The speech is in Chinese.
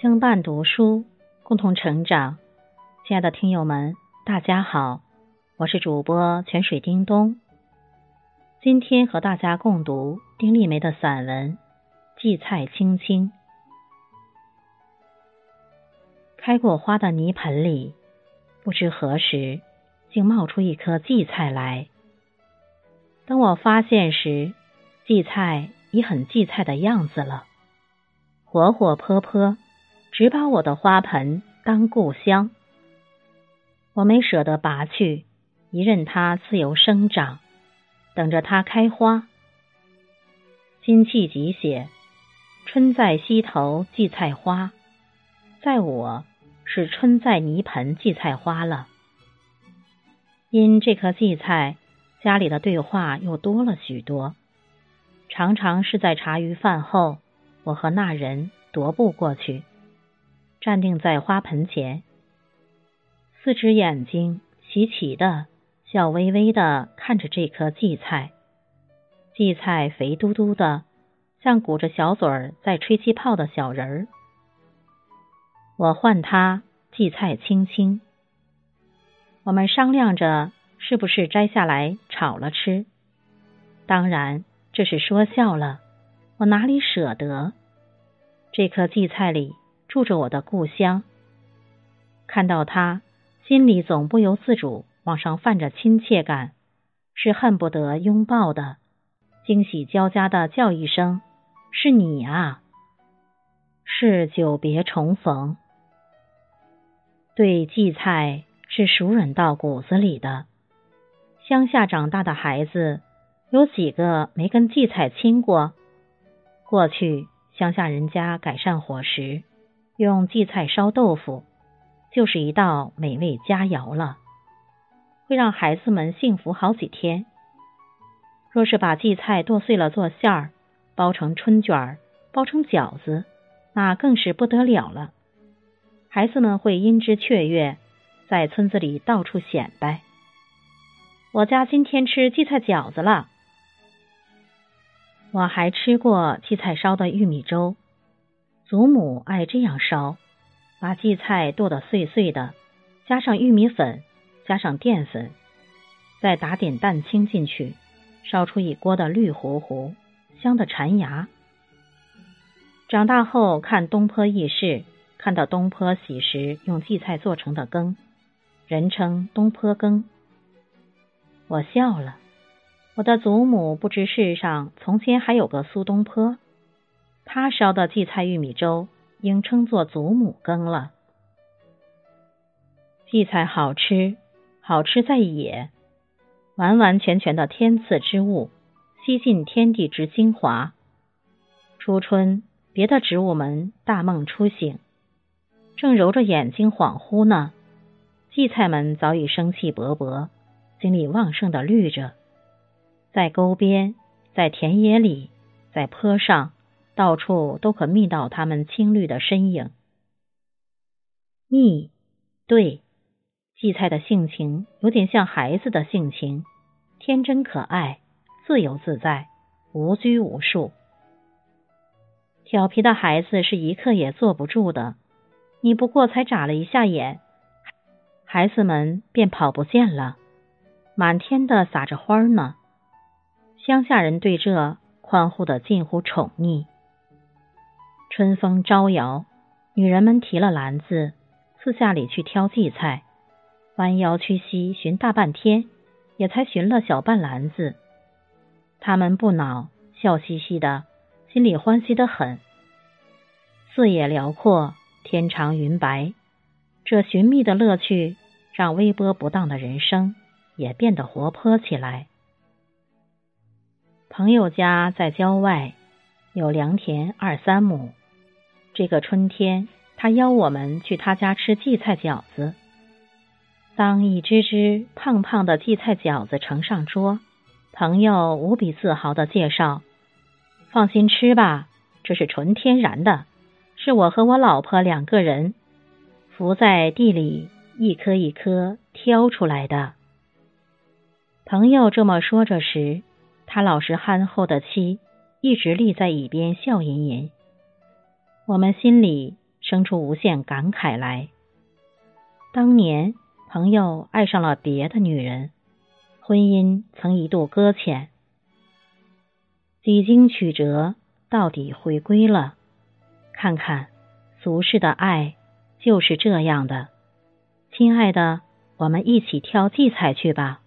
相伴读书，共同成长。亲爱的听友们，大家好，我是主播泉水叮咚。今天和大家共读丁立梅的散文《荠菜青青》。开过花的泥盆里，不知何时竟冒出一颗荠菜来。等我发现时，荠菜已很荠菜的样子了，活活泼泼。只把我的花盆当故乡，我没舍得拔去，一任它自由生长，等着它开花。辛弃疾写：“春在溪头荠菜花”，在我是春在泥盆荠菜花了。因这颗荠菜，家里的对话又多了许多，常常是在茶余饭后，我和那人踱步过去。站定在花盆前，四只眼睛齐齐的、笑微微的看着这颗荠菜。荠菜肥嘟嘟的，像鼓着小嘴儿在吹气泡的小人儿。我唤它荠菜青青。我们商量着是不是摘下来炒了吃。当然这是说笑了，我哪里舍得？这颗荠菜里。住着我的故乡，看到他，心里总不由自主往上泛着亲切感，是恨不得拥抱的，惊喜交加的叫一声：“是你啊！”是久别重逢。对荠菜是熟稔到骨子里的，乡下长大的孩子有几个没跟荠菜亲过？过去乡下人家改善伙食。用荠菜烧豆腐，就是一道美味佳肴了，会让孩子们幸福好几天。若是把荠菜剁碎了做馅儿，包成春卷儿，包成饺子，那更是不得了了。孩子们会因之雀跃，在村子里到处显摆。我家今天吃荠菜饺子了。我还吃过荠菜烧的玉米粥。祖母爱这样烧，把荠菜剁得碎碎的，加上玉米粉，加上淀粉，再打点蛋清进去，烧出一锅的绿糊糊，香的馋牙。长大后看东坡轶事，看到东坡喜时用荠菜做成的羹，人称东坡羹。我笑了，我的祖母不知世上从前还有个苏东坡。他烧的荠菜玉米粥，应称作祖母羹了。荠菜好吃，好吃在野，完完全全的天赐之物，吸尽天地之精华。初春，别的植物们大梦初醒，正揉着眼睛恍惚呢，荠菜们早已生气勃勃，精力旺盛的绿着，在沟边，在田野里，在坡上。到处都可觅到他们青绿的身影。觅，对，荠菜的性情有点像孩子的性情，天真可爱，自由自在，无拘无束。调皮的孩子是一刻也坐不住的，你不过才眨了一下眼，孩子们便跑不见了，满天的撒着花呢。乡下人对这欢呼的近乎宠溺。春风招摇，女人们提了篮子，四下里去挑荠菜，弯腰屈膝寻大半天，也才寻了小半篮子。他们不恼，笑嘻嘻的，心里欢喜的很。四野辽阔，天长云白，这寻觅的乐趣，让微波不当的人生也变得活泼起来。朋友家在郊外，有良田二三亩。这个春天，他邀我们去他家吃荠菜饺子。当一只只胖胖的荠菜饺子呈上桌，朋友无比自豪的介绍：“放心吃吧，这是纯天然的，是我和我老婆两个人伏在地里一颗一颗挑出来的。”朋友这么说着时，他老实憨厚的妻一直立在一边笑吟吟。我们心里生出无限感慨来。当年朋友爱上了别的女人，婚姻曾一度搁浅，几经曲折，到底回归了。看看俗世的爱就是这样的，亲爱的，我们一起挑荠菜去吧。